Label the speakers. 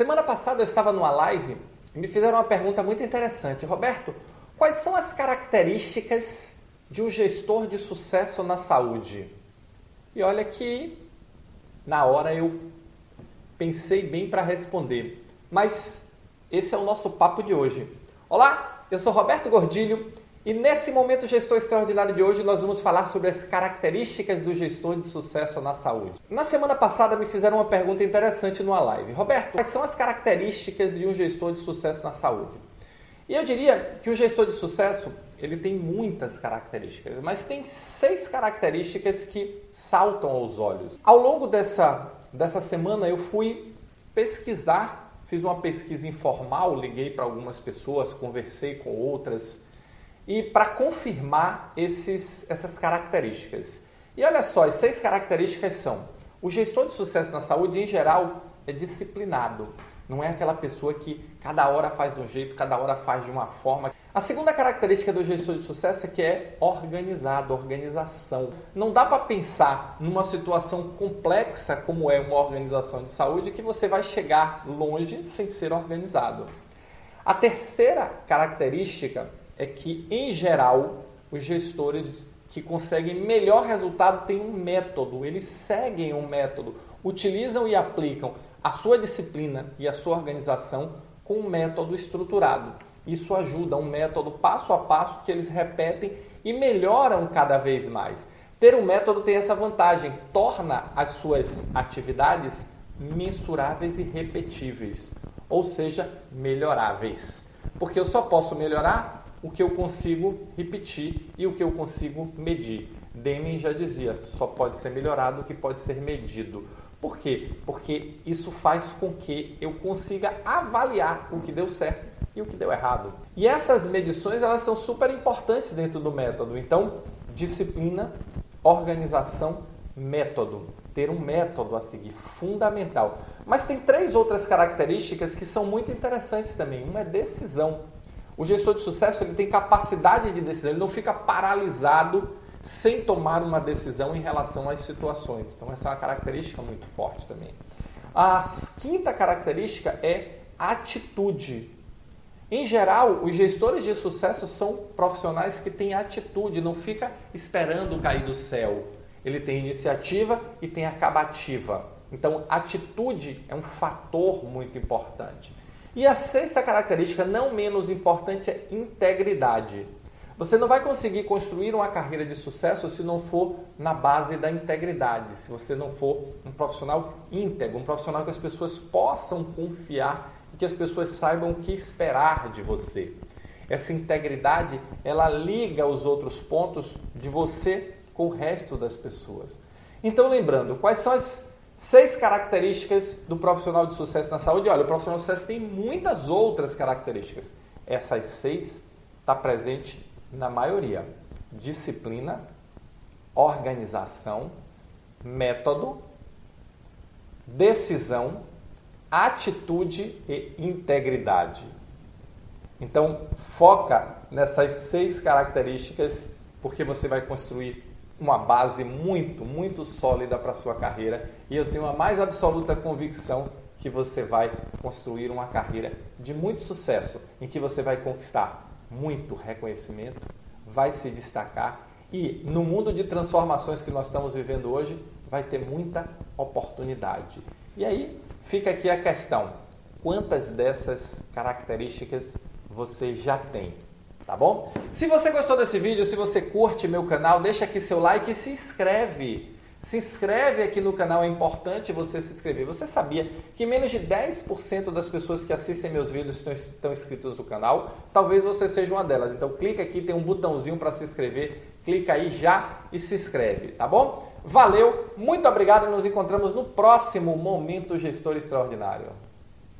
Speaker 1: Semana passada eu estava numa live e me fizeram uma pergunta muito interessante. Roberto, quais são as características de um gestor de sucesso na saúde? E olha que na hora eu pensei bem para responder, mas esse é o nosso papo de hoje. Olá, eu sou Roberto Gordilho e nesse momento gestor extraordinário de hoje nós vamos falar sobre as características do gestor de sucesso na saúde. Na semana passada me fizeram uma pergunta interessante numa live. Roberto, quais são as características de um gestor de sucesso na saúde? E eu diria que o gestor de sucesso ele tem muitas características, mas tem seis características que saltam aos olhos. Ao longo dessa, dessa semana eu fui pesquisar, fiz uma pesquisa informal, liguei para algumas pessoas, conversei com outras e para confirmar esses, essas características. E olha só, as seis características são: o gestor de sucesso na saúde, em geral, é disciplinado. Não é aquela pessoa que cada hora faz de um jeito, cada hora faz de uma forma. A segunda característica do gestor de sucesso é que é organizado, organização. Não dá para pensar numa situação complexa como é uma organização de saúde que você vai chegar longe sem ser organizado. A terceira característica é que, em geral, os gestores que conseguem melhor resultado têm um método, eles seguem um método, utilizam e aplicam a sua disciplina e a sua organização com um método estruturado. Isso ajuda, um método passo a passo que eles repetem e melhoram cada vez mais. Ter um método tem essa vantagem, torna as suas atividades mensuráveis e repetíveis, ou seja, melhoráveis. Porque eu só posso melhorar o que eu consigo repetir e o que eu consigo medir. Deming já dizia, só pode ser melhorado o que pode ser medido. Por quê? Porque isso faz com que eu consiga avaliar o que deu certo e o que deu errado. E essas medições elas são super importantes dentro do método. Então, disciplina, organização, método. Ter um método a seguir, fundamental. Mas tem três outras características que são muito interessantes também. Uma é decisão. O gestor de sucesso ele tem capacidade de decisão, ele não fica paralisado sem tomar uma decisão em relação às situações. Então, essa é uma característica muito forte também. A quinta característica é atitude. Em geral, os gestores de sucesso são profissionais que têm atitude, não fica esperando cair do céu. Ele tem iniciativa e tem acabativa. Então, atitude é um fator muito importante. E a sexta característica, não menos importante, é integridade. Você não vai conseguir construir uma carreira de sucesso se não for na base da integridade, se você não for um profissional íntegro, um profissional que as pessoas possam confiar e que as pessoas saibam o que esperar de você. Essa integridade, ela liga os outros pontos de você com o resto das pessoas. Então, lembrando, quais são as Seis características do profissional de sucesso na saúde. Olha, o profissional de sucesso tem muitas outras características. Essas seis está presente na maioria: disciplina, organização, método, decisão, atitude e integridade. Então, foca nessas seis características, porque você vai construir uma base muito, muito sólida para a sua carreira e eu tenho a mais absoluta convicção que você vai construir uma carreira de muito sucesso, em que você vai conquistar muito reconhecimento, vai se destacar e no mundo de transformações que nós estamos vivendo hoje, vai ter muita oportunidade. E aí fica aqui a questão: quantas dessas características você já tem? Tá bom? Se você gostou desse vídeo, se você curte meu canal, deixa aqui seu like e se inscreve. Se inscreve aqui no canal, é importante você se inscrever. Você sabia que menos de 10% das pessoas que assistem meus vídeos estão, estão inscritos no canal? Talvez você seja uma delas. Então clica aqui, tem um botãozinho para se inscrever. Clica aí já e se inscreve, tá bom? Valeu, muito obrigado e nos encontramos no próximo Momento Gestor Extraordinário.